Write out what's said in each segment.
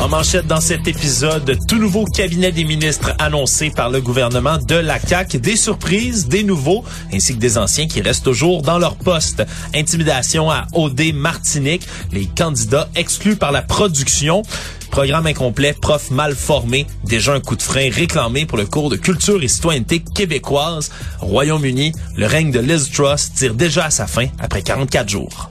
En manchette dans cet épisode, tout nouveau cabinet des ministres annoncé par le gouvernement de la CAQ. Des surprises, des nouveaux, ainsi que des anciens qui restent toujours dans leur poste. Intimidation à OD Martinique, les candidats exclus par la production. Programme incomplet, prof mal formé, déjà un coup de frein réclamé pour le cours de culture et citoyenneté québécoise. Royaume-Uni, le règne de Liz Truss tire déjà à sa fin après 44 jours.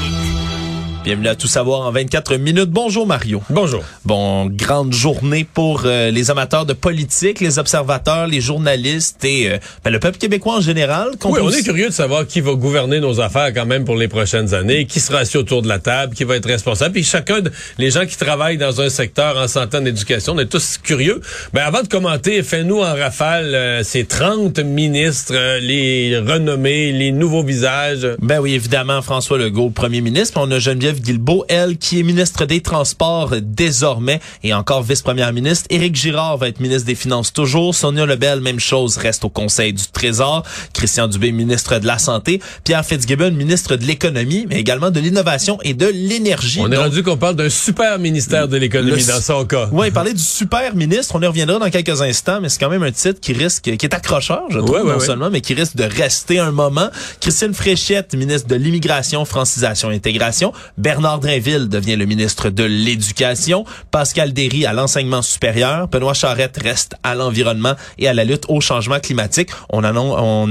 Bienvenue à Tout savoir en 24 minutes. Bonjour Mario. Bonjour. Bon, grande journée pour euh, les amateurs de politique, les observateurs, les journalistes et euh, ben, le peuple québécois en général. Oui, on est curieux de savoir qui va gouverner nos affaires quand même pour les prochaines années, qui sera assis autour de la table, qui va être responsable. Puis chacun, de, les gens qui travaillent dans un secteur en santé, en éducation, on est tous curieux. Ben avant de commenter, fais-nous en rafale euh, ces 30 ministres, euh, les renommés, les nouveaux visages. Ben oui, évidemment, François Legault, premier ministre. On a Geneviève Guilbeault, elle, qui est ministre des Transports désormais et encore vice-première ministre. Éric Girard va être ministre des Finances toujours. Sonia Lebel, même chose, reste au Conseil du Trésor. Christian Dubé, ministre de la Santé. Pierre Fitzgibbon, ministre de l'Économie, mais également de l'Innovation et de l'Énergie. On est Donc, rendu qu'on parle d'un super ministère de l'économie dans son cas. Oui, parler du super ministre, on y reviendra dans quelques instants, mais c'est quand même un titre qui risque, qui est accrocheur, je trouve, Ouais, ouais, non ouais. seulement, mais qui risque de rester un moment. Christine Fréchette, ministre de l'Immigration, Francisation et Intégration. Bernard Drinville devient le ministre de l'Éducation. Pascal Derry à l'enseignement supérieur. Benoît Charette reste à l'environnement et à la lutte au changement climatique. On,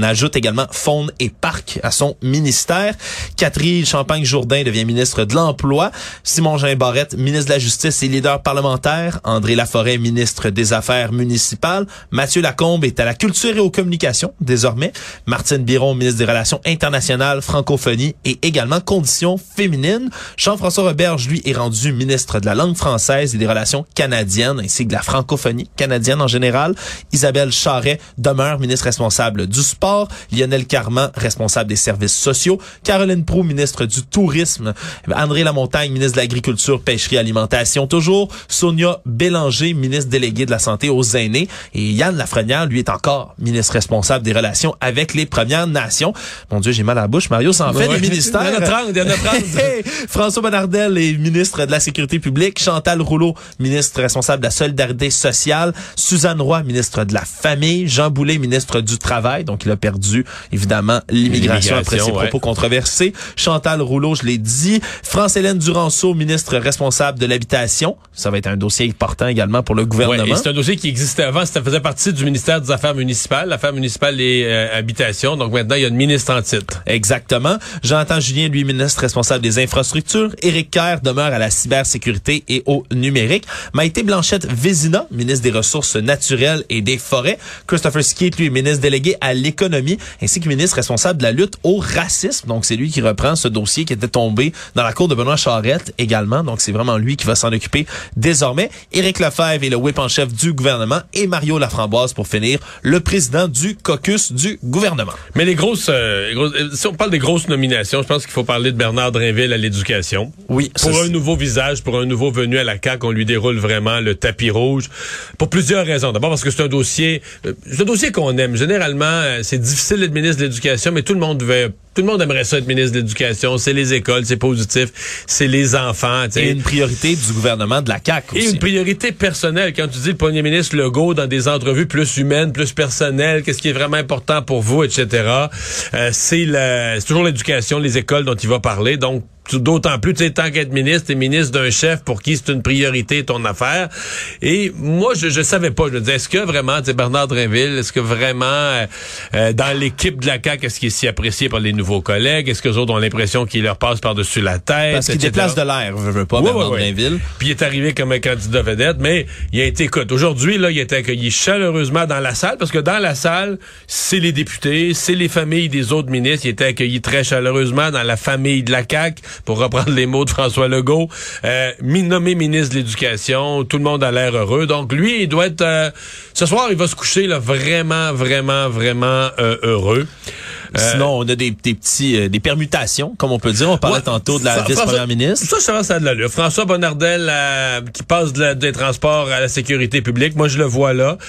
ajoute également faune et parc à son ministère. Catherine Champagne-Jourdain devient ministre de l'Emploi. Simon Jean Barrette, ministre de la Justice et leader parlementaire. André Laforêt, ministre des Affaires municipales. Mathieu Lacombe est à la culture et aux communications, désormais. Martine Biron, ministre des Relations internationales, francophonie et également conditions féminines. Jean-François Roberge, lui, est rendu ministre de la langue française et des relations canadiennes, ainsi que de la francophonie canadienne en général. Isabelle Charret demeure ministre responsable du sport. Lionel Carman, responsable des services sociaux. Caroline Proux, ministre du tourisme. André Lamontagne, ministre de l'Agriculture, Pêcherie, Alimentation, toujours. Sonia Bélanger, ministre déléguée de la Santé aux aînés. Et Yann Lafrenière, lui, est encore ministre responsable des relations avec les Premières Nations. Mon Dieu, j'ai mal à la bouche. Mario, ça en fait Ouais. des ministères. Il y en a 30, il y en a 30. François Bonnardel est ministre de la Sécurité publique. Chantal Rouleau, ministre responsable de la solidarité sociale. Suzanne Roy, ministre de la Famille. Jean Boulet, ministre du Travail. Donc, il a perdu, évidemment, l'immigration après ses ouais. propos controversés. Chantal Rouleau, je l'ai dit. France-Hélène Duranceau, ministre responsable de l'habitation. Ça va être un dossier important également pour le Ouais, gouvernement. et c'est un dossier qui existait avant, ça faisait partie du ministère des Affaires municipales, l'affaires municipale et euh, habitation. Donc maintenant, il y a une ministre en titre. Exactement. Jonathan Julien, lui, ministre responsable des infrastructures. Éric Kerr demeure à la cybersécurité et au numérique. Maïté Blanchette-Vézina, ministre des Ressources naturelles et des forêts. Christopher Skeet, lui, ministre délégué à l'économie, ainsi que ministre responsable de la lutte au racisme. Donc, c'est lui qui reprend ce dossier qui était tombé dans la cour de Benoît Charette également. Donc, c'est vraiment lui qui va s'en occuper désormais. Éric Lefebvre est le whip en chef du gouvernement et Mario Laframboise, pour finir, le président du caucus du gouvernement. Mais les grosses, euh, grosses- euh, si on parle des grosses nominations, je pense qu'il faut parler de Bernard Drinville à l'éducation. Oui, Pour un nouveau visage, pour un nouveau venu à la CAQ, on lui déroule vraiment le tapis rouge. Pour plusieurs raisons. D'abord parce que c'est un dossier, euh, c'est un dossier qu'on aime. Généralement, euh, c'est difficile d'être ministre de l'Éducation, mais tout le monde devait Tout le monde aimerait ça être ministre de l'Éducation. C'est les écoles, c'est positif, c'est les enfants. Et une priorité du gouvernement de la CAQ aussi. Et une priorité personnelle. Quand tu dis le premier ministre Legault dans des entrevues plus humaines, plus personnelles, qu'est-ce qui est vraiment important pour vous, etc. Euh, c'est toujours l'éducation, les écoles dont il va parler. Donc, D'autant plus, tu sais, tant qu'être ministre, t'es ministre d'un chef pour qui c'est une priorité ton affaire. Et moi, je, je savais pas. Je me disais, est-ce que vraiment, tu Bernard Drinville, est-ce que vraiment, euh, euh, dans l'équipe de la CAQ, est-ce qu'il est si apprécié par les nouveaux collègues? Est-ce que les autres ont l'impression qu'il leur passe par-dessus la tête? Parce qu'il déplace de l'air, je veux pas, Bernard Drinville. Puis il est arrivé comme un candidat vedette, mais il a été, écoute, aujourd'hui, là, il a été accueilli chaleureusement dans la salle, parce que dans la salle, c'est les députés, c'est les familles des autres ministres. Il a été accueilli très chaleureusement dans la famille de la CAQ pour reprendre les mots de François Legault, euh, nommé ministre de l'Éducation, tout le monde a l'air heureux. Donc lui, il doit être... Euh, ce soir, il va se coucher là, vraiment, vraiment, vraiment euh, heureux. Euh, Sinon, on a des, petits des permutations, comme on peut dire. On parlait tantôt de la vice-première ministre. Ça, ça ça de l'allure. François Bonnardel qui passe des transports à la sécurité publique. Moi, je le vois là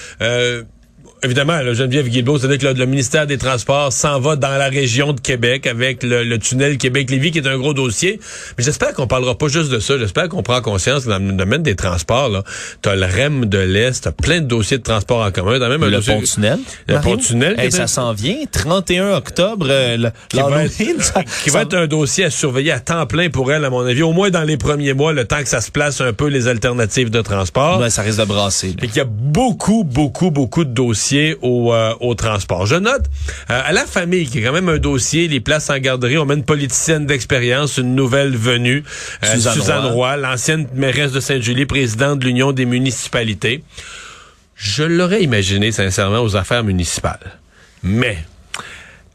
évidemment, là, Geneviève Guilbeault, c'est-à-dire que le ministère des Transports s'en va dans la région de Québec avec le, tunnel Québec-Lévis, qui est un gros dossier. Mais j'espère qu'on parlera pas juste de ça. J'espère qu'on prend conscience que dans le domaine des transports, là, t'as le REM de l'Est, t'as plein de dossiers de transport en commun. T'as même le pont-tunnel. Le pont-tunnel. ça s'en vient. 31 octobre, euh, qui, va être, qui va être un dossier à surveiller à temps plein pour elle, à mon avis. Au moins dans les premiers mois, le temps que ça se place un peu les alternatives de transport. Ouais, ça risque de brasser. Et qu'il y a beaucoup, beaucoup, beaucoup de dossiers euh, au, transport. Je note euh, à la famille, qui est quand même un dossier, les places en garderie, on met une politicienne d'expérience, une nouvelle venue, euh, Suzanne, Roy, l'ancienne mairesse de Sainte-Julie, présidente de l'Union des municipalités. Je l'aurais imaginé sincèrement aux affaires municipales. Mais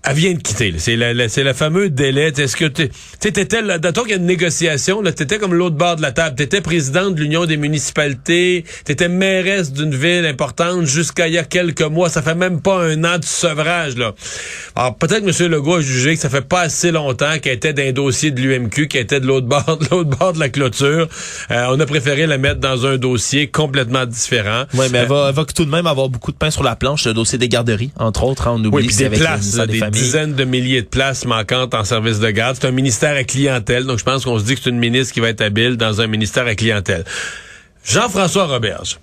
elle vient de quitter. C'est la, c'est la fameuse délai. Est-ce que tu étais là, dans qu'il y a une négociation, là, t'étais comme l'autre bord de la table. T'étais président de l'Union des municipalités. T'étais mairesse d'une ville importante jusqu'à il y a quelques mois. Ça fait même pas un an de sevrage, là. Alors, peut-être que M. Legault a jugé que ça fait pas assez longtemps qu'elle était d'un dossier de l'UMQ, qu'elle était de l'autre bord, de l'autre bord de la clôture. Euh, on a préféré la mettre dans un dossier complètement différent. Oui, mais elle, va, elle va tout de même avoir beaucoup de pain sur la planche, le dossier des garderies, entre autres. Hein, on oublie oui, des places, des dizaines de milliers de places manquantes en service de garde. C'est un ministère à clientèle, donc je pense qu'on se dit que c'est une ministre qui va être habile dans un ministère à clientèle. Jean-François Roberge.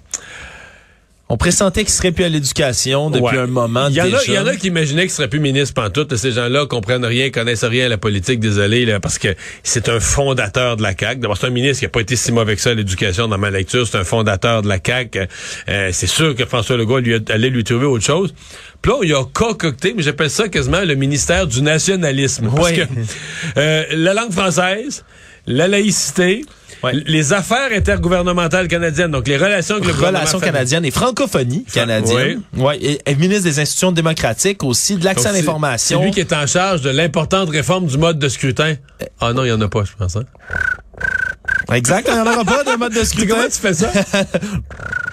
On pressentait qu'il serait plus à l'éducation depuis un moment. Il y, en a, il y en a qui imaginaient qu'il serait plus ministre pantoute. Ces gens-là comprennent rien, connaissent rien à la politique, désolé, là, parce que c'est un fondateur de la CAQ. D'abord, c'est un ministre qui a pas été si mauvais que ça à l'éducation dans ma lecture. C'est un fondateur de la CAQ. Euh, c'est sûr que François Legault lui allait lui trouver autre chose. Puis là, il a concocté, mais j'appelle ça quasiment le ministère du nationalisme. Parce que euh, la langue française, la laïcité, les affaires intergouvernementales canadiennes, donc les relations avec le Relations canadiennes et francophonie canadienne. Oui. Et, ministre des institutions démocratiques aussi, de l'accès à l'information. C'est lui qui est en charge de l'importante réforme du mode de scrutin. Ah non, il n'y en a pas, je pense. Hein? Exact, il n'y en aura pas de mode de scrutin. Comment tu fais ça?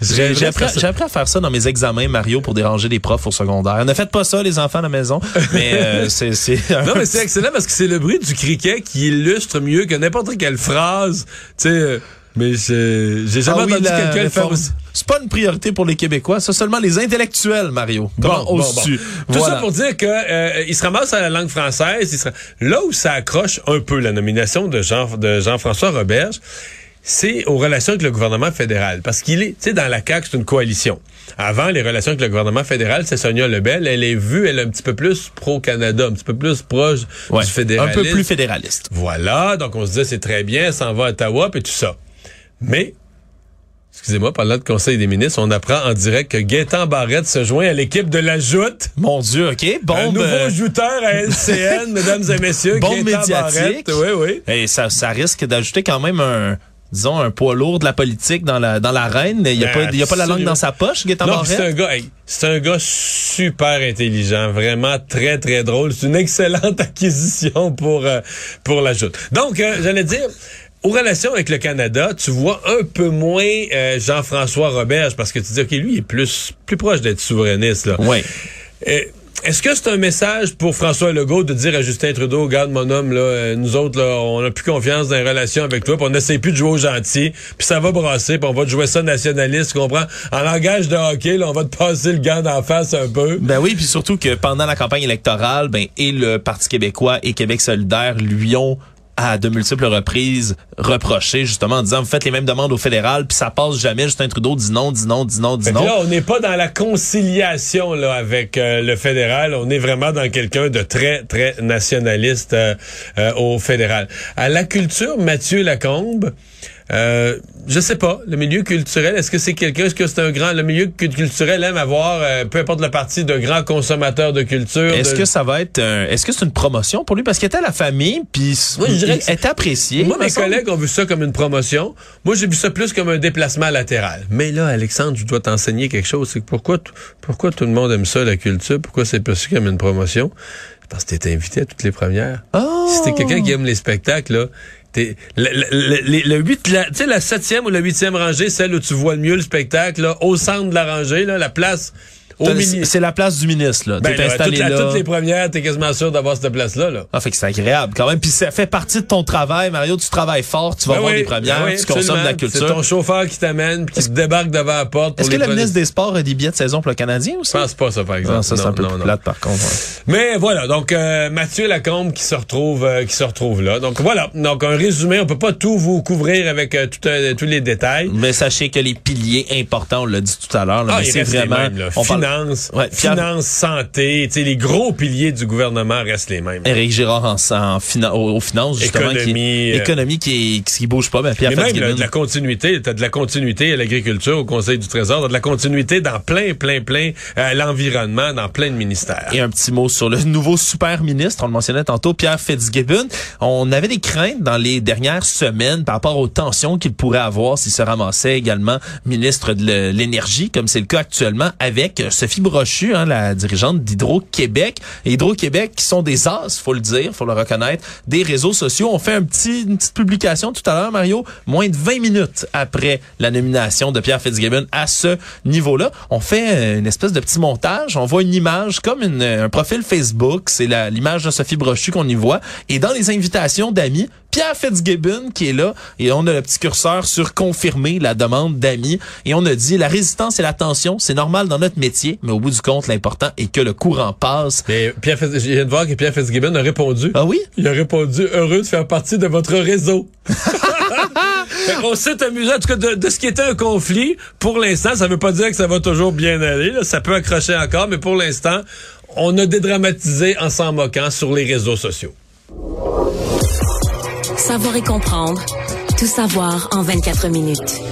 J'ai appris, à faire ça dans mes examens, Mario, pour déranger les profs au secondaire. Ne faites pas ça, les enfants à la maison. Mais euh, c'est... Non, mais c'est excellent parce que c'est le bruit du criquet qui illustre mieux que n'importe quelle phrase. Tu sais... Euh, mais j'ai jamais ah entendu quelqu'un le faire C'est pas une priorité pour les Québécois, c'est seulement les intellectuels, Mario. Bon, bon, Tout ça pour dire que euh, il se ramasse à la langue française. Il. Là où ça accroche un peu la nomination de Jean de Jean-François Roberge, c'est aux relations avec le gouvernement fédéral. Parce qu'il est, tu sais, dans la CAQ, c'est une coalition. Avant, les relations avec le gouvernement fédéral, c'est Sonia Lebel. Elle est vue, elle est un petit peu plus pro-Canada, un petit peu plus proche du fédéralisme. Un peu plus fédéraliste. Voilà. Donc, on se disait, c'est très bien, s'en va à Ottawa, et tout ça. Mais, excusez-moi, parlant de Conseil des ministres, on apprend en direct que Gaétan Barrette se joint à l'équipe de la Joute. Mon Dieu, OK. Bombe. Un nouveau euh, jouteur à LCN, mesdames et messieurs. Bombe médiatique. Oui, oui. Et ça, ça risque d'ajouter quand même un disons, un poids lourd de la politique dans la dans l'arène. Il n'y a, pas, il y a pas la langue dans sa poche, Non, c'est un gars, c'est un gars super intelligent, vraiment très très drôle. C'est une excellente acquisition pour euh, pour la joute. Donc, euh, j'allais dire. Aux relations avec le Canada, tu vois un peu moins euh, Jean-François Roberge parce que tu dis que lui il est plus plus proche d'être souverainiste là. Ouais. Est-ce que c'est un message pour François Legault de dire à Justin Trudeau, regarde mon homme, là, nous autres, là, on n'a plus confiance dans les relations avec toi, puis on n'essaie plus de jouer au gentil, puis ça va brasser, puis on va te jouer ça nationaliste, tu comprends? En langage de hockey, là, on va te passer le gant d'en face un peu. Ben oui, puis surtout que pendant la campagne électorale, ben et le Parti québécois et Québec solidaire lui ont à de multiples reprises reproché justement en disant vous faites les mêmes demandes au fédéral puis ça passe jamais Justin Trudeau dit non dit non dit non dit non. là on n'est pas dans la conciliation là avec euh, le fédéral. On est vraiment dans quelqu'un de très très nationaliste euh, euh, au fédéral. À la culture Mathieu Lacombe euh, je sais pas. Le milieu culturel, est-ce que c'est quelqu'un, est-ce que c'est un grand, le milieu culturel aime avoir, euh, peu importe le parti, de grands consommateurs de culture. Est-ce que ça va être, est-ce que c'est une promotion pour lui? Parce qu'il était à la famille puis il est apprécié. Moi, mes collègues ont vu ça comme une promotion. Moi, j'ai vu ça plus comme un déplacement latéral. Mais là, Alexandre, je dois t'enseigner quelque chose. C'est pourquoi, pourquoi tout le monde aime ça, la culture? Pourquoi c'est perçu comme une promotion? Parce que t'es invité à toutes les premières. Oh! Si t'es quelqu'un qui aime les spectacles, là, le, le, le, 8, la, la septième ou la huitième rangée, celle où tu vois le mieux le spectacle, là, au centre de la rangée, là, la place c'est la place du ministre, là. Ben, installé à toutes les premières, t'es quasiment sûr d'avoir cette place-là, là. Ah, fait que c'est agréable, quand même. Puis ça fait partie de ton travail, Mario. Tu travailles fort, tu vas ben voir les premières, ben tu consommes de la culture. C'est ton chauffeur qui t'amène, puis qui te débarque devant la porte. Est-ce que le ministre des Sports a des billets de saison pour le Canadien aussi? Je pense pas, ça, par exemple. Non, ça, c'est un peu plus plate, par contre. Mais voilà, donc, euh, Mathieu Lacombe qui se retrouve, euh, qui se retrouve là. Donc, voilà. Donc, un résumé. On peut pas tout vous couvrir avec euh, tous les détails. Mais sachez que les piliers importants, on l'a dit tout à l'heure, ah, c'est vraiment, on finance, finance, santé, les gros piliers du gouvernement restent les mêmes. Éric Girard en, en aux, finances, justement. Économie. Qui, euh, économie qui, qui bouge pas. Ben, Pierre Mais même de la continuité. T'as de la continuité à l'agriculture, au Conseil du Trésor. T'as de la continuité dans plein, plein, plein, à l'environnement, dans plein de ministères. Et un petit mot sur le nouveau super ministre, on le mentionnait tantôt, Pierre Fitzgibbon. On avait des craintes dans les dernières semaines par rapport aux tensions qu'il pourrait avoir s'il se ramassait également ministre de l'énergie, comme c'est le cas actuellement avec Sophie Brochu, hein, la dirigeante d'Hydro-Québec. Hydro-Québec, qui sont des as, faut le dire, faut le reconnaître, des réseaux sociaux. On fait un petit, une petite publication tout à l'heure, Mario, moins de 20 minutes après la nomination de Pierre Fitzgibbon à ce niveau-là. On fait euh, une espèce de petit montage. On voit une image comme un profil Facebook. C'est l'image de Sophie Brochu qu'on y voit. Et dans les invitations d'amis, Pierre Fitzgibbon qui est là et on a le petit curseur sur confirmer la demande d'amis et on a dit la résistance et la tension, c'est normal dans notre métier, mais au bout du compte, l'important est que le courant passe. Mais Pierre je viens de voir que Pierre Fitzgibbon a répondu. Ah oui? Il a répondu heureux de faire partie de votre réseau. on s'est amusé en tout cas de, ce qui était un conflit. Pour l'instant, ça veut pas dire que ça va toujours bien aller. Ça peut accrocher encore, mais pour l'instant, on a dédramatisé en s'en moquant sur les réseaux sociaux. Savoir et comprendre. Tout savoir en 24 minutes.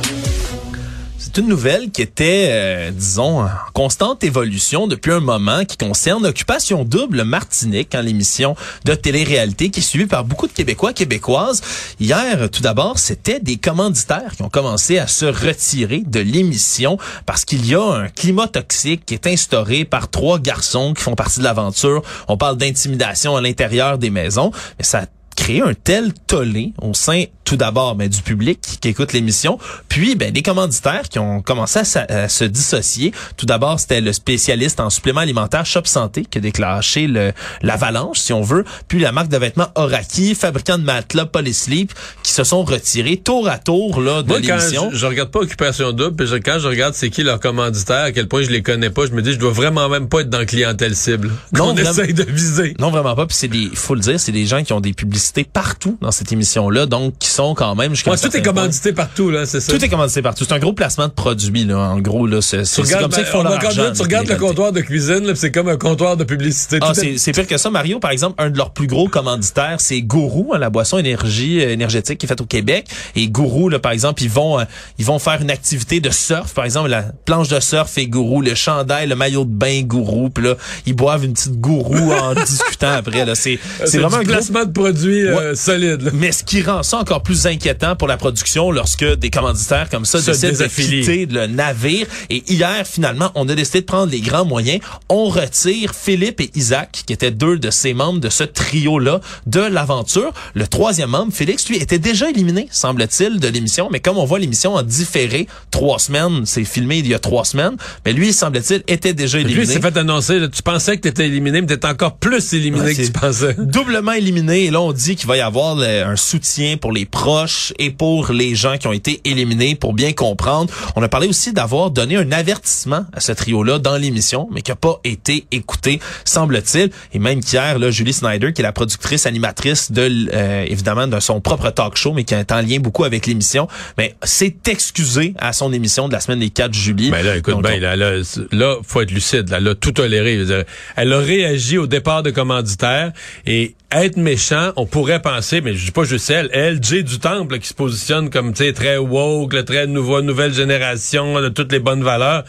C'est une nouvelle qui était, euh, disons, en constante évolution depuis un moment, qui concerne Occupation Double Martinique, en hein, l'émission de télé-réalité qui est suivie par beaucoup de Québécois, Québécoises. Hier, tout d'abord, c'était des commanditaires qui ont commencé à se retirer de l'émission parce qu'il y a un climat toxique qui est instauré par trois garçons qui font partie de l'aventure. On parle d'intimidation à l'intérieur des maisons, mais ça créer un tel tollé au sein tout d'abord ben, du public qui, écoute l'émission, puis ben, des commanditaires qui ont commencé à, se dissocier. Tout d'abord, c'était le spécialiste en supplément alimentaire Shop Santé qui a déclenché le l'avalanche, si on veut, puis la marque de vêtements Oraki, fabricant de matelas Polysleep, qui se sont retirés tour à tour là, de l'émission. Je, je regarde pas Occupation Double, puis quand je regarde c'est qui leur commanditaire, à quel point je les connais pas, je me dis je dois vraiment même pas être dans clientèle cible qu'on essaye de viser. Non, vraiment pas. Puis c'est des, faut le dire, c'est des gens qui ont des publicités partout dans cette émission-là, donc qui sont quand même jusqu'à. tout est commandité partout, là, c'est ça. Tout est commandité partout. C'est un gros placement de produits, là, en gros, là. C'est comme ça qu'ils font leur argent. Tu regardes le comptoir de cuisine, c'est comme un comptoir de publicité. Ah, c'est pire que ça. Mario, par exemple, un de leurs plus gros commanditaires, c'est Gourou, hein, la boisson énergie euh, énergétique qui est faite au Québec. Et Gourou, là, par exemple, ils vont, euh, ils vont faire une activité de surf, par exemple, la planche de surf et Gourou, le chandail, le maillot de bain Gourou, puis là, ils boivent une petite Gourou en discutant après. Là, c'est vraiment un placement de produits Euh, solide. là. Mais ce qui rend ça encore plus inquiétant pour la production lorsque des commanditaires comme ça Se décident de quitter le navire. Et hier, finalement, on a décidé de prendre les grands moyens. On retire Philippe et Isaac, qui étaient deux de ces membres de ce trio-là, de l'aventure. Le troisième membre, Félix, lui, était déjà éliminé, semble-t-il, de l'émission. Mais comme on voit l'émission en différé, trois semaines, c'est filmé il y a trois semaines, mais lui, semble-t-il, était déjà Lui, éliminé. il s'est fait annoncer, là, tu pensais que t'étais éliminé, mais t'étais encore plus éliminé Ouais, que tu pensais. Doublement éliminé. Et là, on dit qu'il va y avoir le- un soutien pour les proches et pour les gens qui ont été éliminés pour bien comprendre. On a parlé aussi d'avoir donné un avertissement à ce trio-là dans l'émission, mais qui n'a pas été écouté, semble-t-il. Et même qu'hier, là, Julie Snyder, qui est la productrice animatrice de, euh, évidemment, de son propre talk show, mais qui est en lien beaucoup avec l'émission, mais s'est excusée à son émission de la semaine des 4 juillet. Ben là, écoute, Donc, ben, là, là, faut être lucide. Là, elle a tout toléré. Elle a réagi au départ de commanditaire et être méchant, on pourrait penser, mais je dis pas juste elle, elle, Jay du Temple, qui se positionne comme, tu sais, très woke, là, très nouveau, nouvelle génération, de toutes les bonnes valeurs.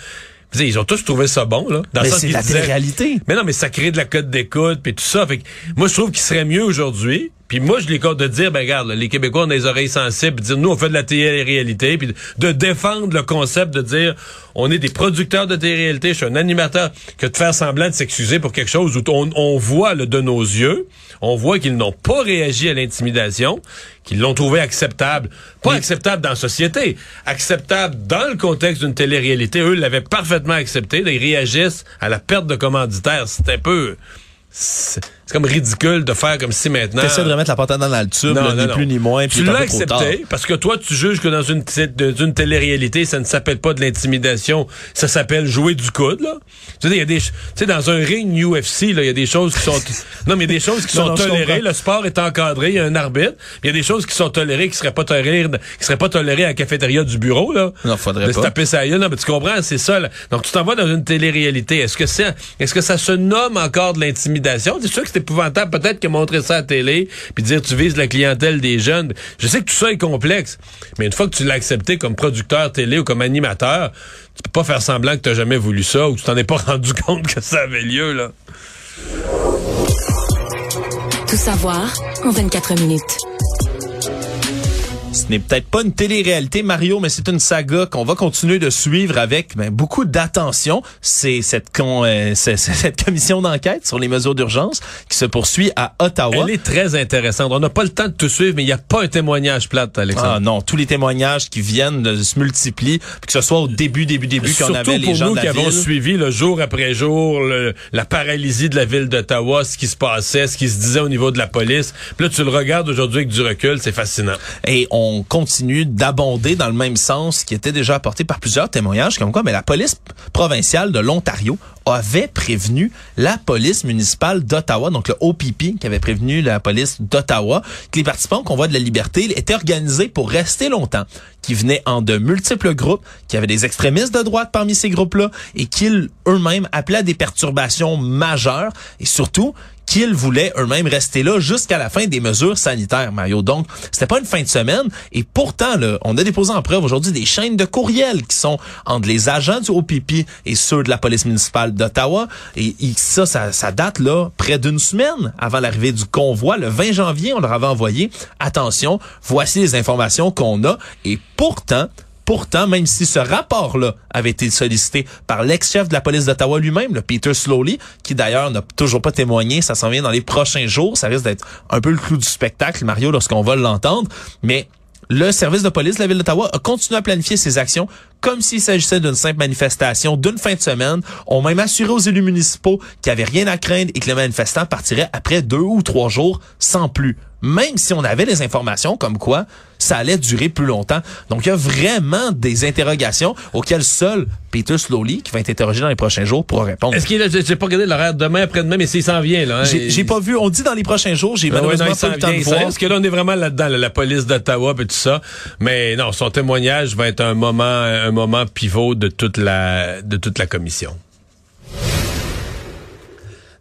Ils ont tous trouvé ça bon, là. Dans le Mais c'est la disaient- télé-réalité. Mais non, mais ça crée de la cote d'écoute puis tout ça. Fait que moi, je trouve qu'il serait mieux aujourd'hui. Puis moi, je les compte de dire, ben regarde, là, les Québécois ont des oreilles sensibles, puis dire, nous, on fait de la télé-réalité, puis de, défendre le concept de dire, on est des producteurs de télé-réalité, je suis un animateur, que de faire semblant de s'excuser pour quelque chose où on, on voit là, de nos yeux, on voit qu'ils n'ont pas réagi à l'intimidation, qu'ils l'ont trouvé acceptable. Pas acceptable dans la société, acceptable dans le contexte d'une télé-réalité. Eux l'avaient parfaitement accepté. Là, ils réagissent à la perte de commanditaires. C'est un peu... C'est comme ridicule de faire comme si maintenant... T'essaies de remettre la patate dans le tube, là, ni plus ni moins. puis Tu l'as tard. accepté parce que toi, tu juges que dans une, d'une télé-réalité, ça ne s'appelle pas de l'intimidation, ça s'appelle jouer du coude, là. Tu sais, il y a des, tu sais, dans un ring UFC, là, il y a des choses qui sont, non, mais il y a des choses qui Non, sont non, tolérées. Le sport est encadré, il y a un arbitre. Il y a des choses qui sont tolérées, qui seraient pas tolérées, qui seraient pas tolérées à la cafétéria du bureau, là. Non, faudrait de se pas. taper sa gueule. Non, mais tu comprends, c'est ça, là. Donc, tu t'en vas dans une télé-réalité. Est-ce que c'est, est-ce que ça se nomme encore de l'intimidation? C'est sûr que c'est épouvantable, peut-être, que montrer ça à la télé, puis dire tu vises la clientèle des jeunes. Je sais que tout ça est complexe, mais une fois que tu l'as accepté comme producteur télé ou comme animateur, tu peux pas faire semblant que t'as jamais voulu ça ou que tu t'en es pas rendu compte que ça avait lieu, là. Tout savoir en 24 minutes. Ce n'est peut-être pas une télé-réalité, Mario, mais c'est une saga qu'on va continuer de suivre avec ben, beaucoup d'attention. C'est cette, con- euh, c'est- c'est cette commission d'enquête sur les mesures d'urgence qui se poursuit à Ottawa. Elle est très intéressante. On n'a pas le temps de tout suivre, mais il n'y a pas un témoignage plate, Alexandre. Ah non, tous les témoignages qui viennent de, se multiplient, puis que ce soit au début, début, début, qu'on avait les pour gens nous de qui avons suivi le jour après jour le- la paralysie de la ville d'Ottawa, ce qui se passait, ce qui se disait au niveau de la police. Puis là, tu le regardes aujourd'hui avec du recul, c'est fascinant. Et on continue d'abonder dans le même sens qui était déjà apporté par plusieurs témoignages, comme quoi mais la police provinciale de l'Ontario avait prévenu la police municipale d'Ottawa, donc le OPP qui avait prévenu la police d'Ottawa, que les participants au convoi de la liberté étaient organisés pour rester longtemps, qui venaient en de multiples groupes, qui avaient des extrémistes de droite parmi ces groupes-là, et qu'ils eux-mêmes appelaient à des perturbations majeures, et surtout qu'ils voulaient eux-mêmes rester là jusqu'à la fin des mesures sanitaires, Mario. Donc, c'était pas une fin de semaine. Et pourtant, là, on a déposé en preuve aujourd'hui des chaînes de courriels qui sont entre les agents du OPP et ceux de la police municipale d'Ottawa. Et, ça, ça, ça date là près d'une semaine avant l'arrivée du convoi. Le 20 janvier, on leur avait envoyé, attention, voici les informations qu'on a. Et pourtant, Pourtant, même si ce rapport-là avait été sollicité par l'ex-chef de la police d'Ottawa lui-même, le Peter Slowly, qui d'ailleurs n'a toujours pas témoigné, ça s'en vient dans les prochains jours, ça risque d'être un peu le clou du spectacle, Mario, lorsqu'on va l'entendre, mais le service de police de la ville d'Ottawa a continué à planifier ses actions comme s'il s'agissait d'une simple manifestation d'une fin de semaine. On même assuré aux élus municipaux qu'il n'y avait rien à craindre et que les manifestants partiraient après deux ou trois jours sans plus. Même si on avait les informations comme quoi ça allait durer plus longtemps. Donc, il y a vraiment des interrogations auxquelles seul Peter Slowly, qui va être interrogé dans les prochains jours, pourra répondre. Est-ce qu'il est? J'ai pas regardé l'horaire demain, après-demain, mais s'il s'en vient, là. hein, J'ai il- pas vu, on dit dans les prochains jours, j'ai Ah ouais, malheureusement non, il pas eu le temps vient, de voir. Parce que là, on est vraiment là-dedans, là, la police d'Ottawa et tout ça? Mais non, son témoignage va être un moment, un moment pivot de toute la, de toute la commission.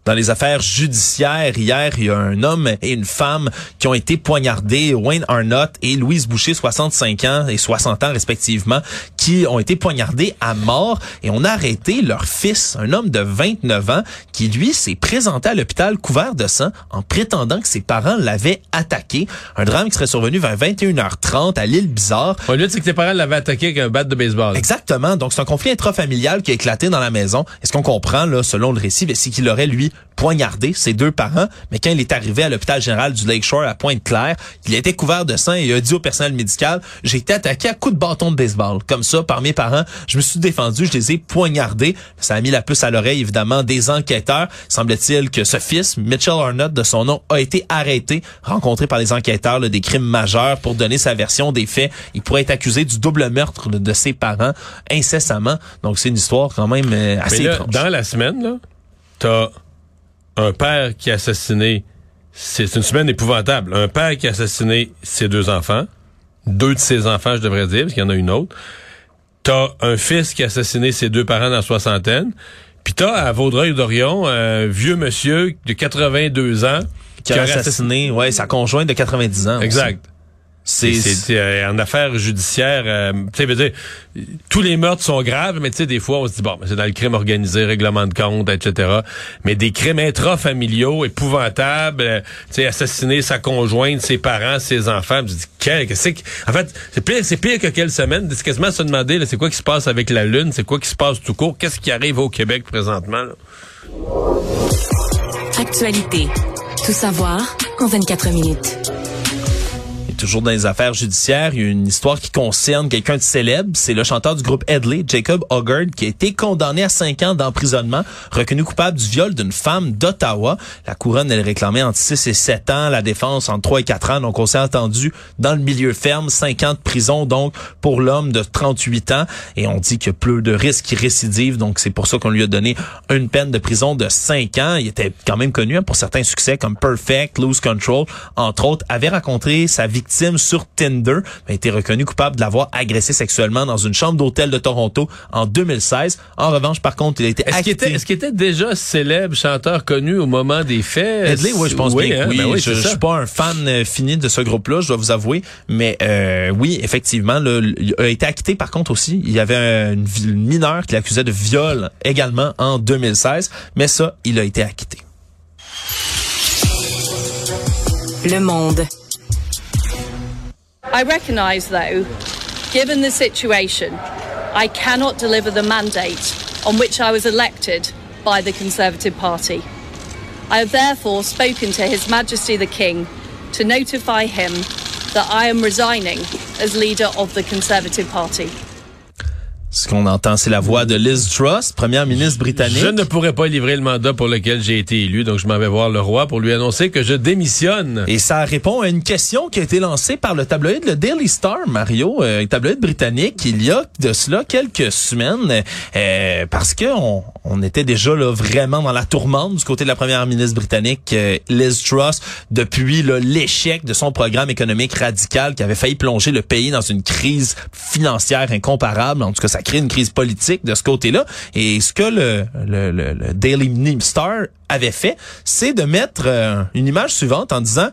Dans les affaires judiciaires, hier, il y a un homme et une femme qui ont été poignardés, Wayne Arnott et Louise Boucher, 65 ans et 60 ans respectivement, qui ont été poignardés à mort et on a arrêté leur fils, un homme de 29 ans, qui lui s'est présenté à l'hôpital couvert de sang en prétendant que ses parents l'avaient attaqué. Un drame qui serait survenu vers 21h30 à l'île Bizarre. On lui dit que tes parents l'avaient attaqué avec un bat de baseball. Exactement. Donc, c'est un conflit intrafamilial qui a éclaté dans la maison. Et ce qu'on comprend, là, selon le récit, c'est qu'il aurait, lui, poignardé ses deux parents. Mais quand il est arrivé à l'hôpital général du Lakeshore à Pointe-Claire, il a été couvert de sang et il a dit au personnel médical, j'ai été attaqué à coups de bâton de baseball. Comme ça, par mes parents, je me suis défendu, je les ai poignardés. Ça a mis la puce à l'oreille, évidemment, des enquêteurs. Semble-t-il que ce fils, Mitchell Arnott, de son nom, a été arrêté, rencontré par les enquêteurs là, des crimes majeurs pour donner sa version des faits. Il pourrait être accusé du double meurtre de ses parents incessamment. Donc, c'est une histoire quand même euh, assez Mais là, dans la semaine, là, t'as un père qui a assassiné, c'est une semaine épouvantable, un père qui a assassiné ses deux enfants, deux de ses enfants, je devrais dire, parce qu'il y en a une autre. T'as un fils qui a assassiné ses deux parents dans la soixantaine. Puis t'as à Vaudreuil-Dorion un vieux monsieur de 82 ans qui a assassiné ouais, sa conjointe de 90 ans. Exact. C'est c'est, euh, en affaires judiciaires, euh, tu sais, veut dire, tous les meurtres sont graves, mais tu sais, des fois, on se dit, bon, c'est dans le crime organisé, règlement de compte, etc. Mais des crimes intrafamiliaux épouvantables, euh, tu sais, assassiner sa conjointe, ses parents, ses enfants, je dis, quel, qu'est-ce que, en fait, c'est pire, c'est pire que quelle semaine, c'est quasiment à se demander, là, c'est quoi qui se passe avec la Lune, c'est quoi qui se passe tout court, qu'est-ce qui arrive au Québec présentement, là? Actualité. Tout savoir en 24 minutes. Toujours dans les affaires judiciaires, il y a une histoire qui concerne quelqu'un de célèbre. C'est le chanteur du groupe Headley, Jacob Hoggard, qui a été condamné à cinq ans d'emprisonnement, reconnu coupable du viol d'une femme d'Ottawa. La couronne, elle réclamait entre 6 et 7 ans, la défense entre 3 et 4 ans. Donc, on s'est entendu dans le milieu ferme, 5 ans de prison, donc, pour l'homme de 38 ans. Et on dit qu'il y a plus de risques qui récidive. Donc, c'est pour ça qu'on lui a donné une peine de prison de 5 ans. Il était quand même connu hein, pour certains succès comme Perfect, Lose Control, entre autres, avait rencontré sa victime sur Tinder, a été reconnu coupable de l'avoir agressé sexuellement dans une chambre d'hôtel de Toronto en 2016. En revanche, par contre, il a été Est-ce qu'il acquitté. était, est-ce qu'il était déjà célèbre, chanteur connu au moment des faits? Headley, oui, je pense bien. que hein? oui, Ben je, suis pas un fan euh, fini de ce groupe-là, je dois vous avouer, mais euh, oui, effectivement, il a été acquitté. Par contre aussi, il y avait une mineure qui l'accusait de viol également en 2016, mais ça, il a été acquitté. Le monde. I recognise, though, given the situation, I cannot deliver the mandate on which I was elected by the Conservative Party. I have therefore spoken to His Majesty the King to notify him that I am resigning as leader of the Conservative Party. Ce qu'on entend, c'est la voix de Liz Truss, première ministre britannique. Je ne pourrais pas livrer le mandat pour lequel j'ai été élu, donc je m'en vais voir le roi pour lui annoncer que je démissionne. Et ça répond à une question qui a été lancée par le tabloïd le Daily Star, Mario, euh, tabloïd britannique, il y a de cela quelques semaines, euh, parce que on, on était déjà là vraiment dans la tourmente du côté de la première ministre britannique, euh, Liz Truss, depuis l'échec de son programme économique radical qui avait failli plonger le pays dans une crise financière incomparable. En tout cas, ça une crise politique de ce côté-là. Et ce que le, le, le, le Daily Star avait fait, c'est de mettre euh, une image suivante en disant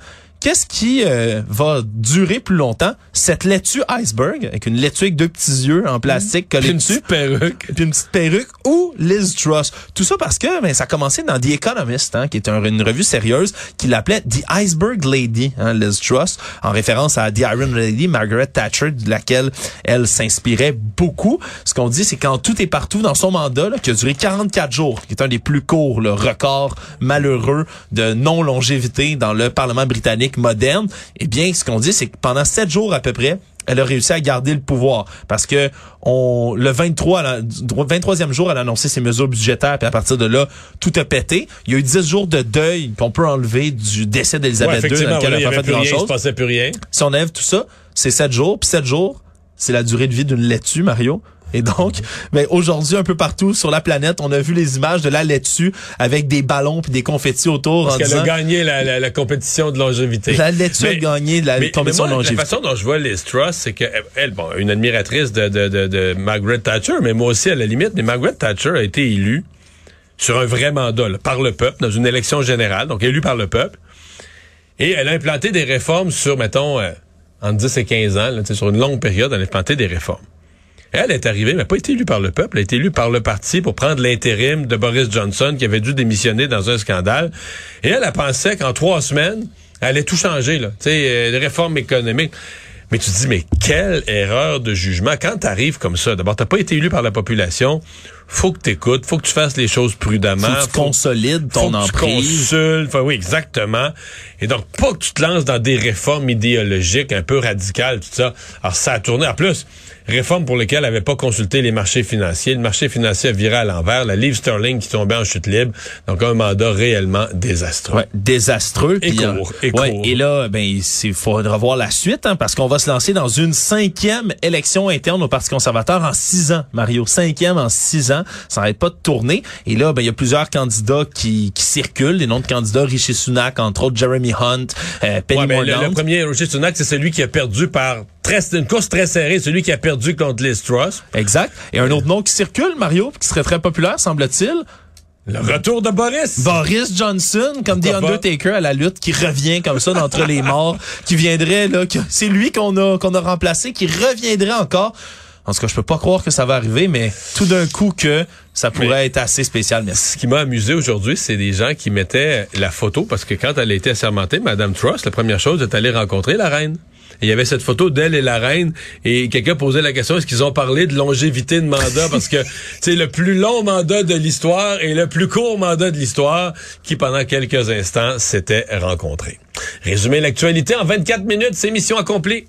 Qu'est-ce qui euh, va durer plus longtemps? Cette laitue iceberg, avec une laitue avec deux petits yeux en plastique collés Une dessus, petite perruque. puis une petite perruque, ou Liz Truss. Tout ça parce que ben, ça a commencé dans The Economist, hein, qui est un- une revue sérieuse, qui l'appelait The Iceberg Lady, hein, Liz Truss, en référence à The Iron Lady, Margaret Thatcher, de laquelle elle s'inspirait beaucoup. Ce qu'on dit, c'est quand tout est partout dans son mandat, là, qui a duré 44 jours, qui est un des plus courts, le record malheureux de non-longévité dans le Parlement britannique moderne, eh bien, ce qu'on dit, c'est que pendant sept jours à peu près, elle a réussi à garder le pouvoir parce que on le 23 elle a- du 23e jour elle a annoncé ses mesures budgétaires puis à partir de là tout a pété. Il y a eu 10 jours de deuil qu'on peut enlever du décès Ouais, d'Elisabeth II dans lequel il elle a pas fait rien, il se grand-chose. passait plus rien. Si on enlève tout ça, c'est 7 jours puis 7 jours, c'est la durée de vie d'une laitue Mario. Et donc, mais aujourd'hui, un peu partout sur la planète, on a vu les images de la laitue avec des ballons puis des confettis autour Parce qu'elle a gagné la, la, la compétition de longévité. la laitue a gagné la mais, mais compétition moi, de longévité. la façon dont je vois Liz Truss, c'est que elle, bon, une admiratrice de, de, de, de Margaret Thatcher, mais moi aussi à la limite, mais Margaret Thatcher a été élue sur un vrai mandat, là, par le peuple, dans une élection générale, donc élue par le peuple. Et elle a implanté des réformes sur, mettons, euh, entre 10 et 15 ans, là, sur une longue période, elle a implanté des réformes. Elle est arrivée, mais elle pas été élue par le peuple, elle a été élue par le parti pour prendre l'intérim de Boris Johnson qui avait dû démissionner dans un scandale. Et elle, a pensé qu'en trois semaines, elle allait tout changer, là. Tu sais, euh, des réformes économiques. Mais tu te dis, mais quelle erreur de jugement. Quand tu arrives comme ça, d'abord, t'as pas été élu par la population, faut que tu écoutes, faut que tu fasses les choses prudemment. Faut que tu consolides ton faut que emprise. Tu consultes. Enfin, oui, exactement. Et donc, pas que tu te lances dans des réformes idéologiques un peu radicales, tout ça. Alors, ça a tourné. En plus, réforme pour lesquelles elle n'avait pas consulté les marchés financiers. Le marché financier a viré à l'envers. La livre sterling qui tombait en chute libre. Donc, un mandat réellement désastreux. Ouais, désastreux. Et Puis, court, euh, et ouais, court. et là, ben, il faudra voir la suite, hein, parce qu'on va se lancer dans une cinquième élection interne au Parti conservateur en six ans, Mario. Cinquième en six ans. Ça n'arrête pas de tourner. Et là, ben, il y a plusieurs candidats qui, qui circulent. Des noms de candidats, Rishi Sunak, entre autres, Jeremy Hunt, euh, Penny Ouais, le, premier, Roger Sunak, c'est celui qui a perdu par très, une course très serrée, celui qui a perdu contre Liz Truss. Exact. Et un autre nom qui circule, Mario, qui serait très populaire, semble-t-il. Le retour de Boris. Boris Johnson, comme pas? Undertaker à la lutte, qui revient comme ça d'entre les morts, qui viendrait là, c'est lui qu'on a qu'on a remplacé, qui reviendrait encore. En tout cas, je peux pas croire que ça va arriver, mais tout d'un coup que ça pourrait Mais- être assez spécial. Merci. Ce qui m'a amusé aujourd'hui, c'est des gens qui mettaient la photo, parce que quand elle a été assermentée, Madame Truss, la première chose, est allée rencontrer la reine. Et il y avait cette photo d'elle et la reine, et quelqu'un posait la question, est-ce qu'ils ont parlé de longévité de mandat? Parce que c'est le plus long mandat de l'histoire et le plus court mandat de l'histoire qui, pendant quelques instants, s'était rencontré. Résumer l'actualité en 24 minutes, c'est mission accomplie.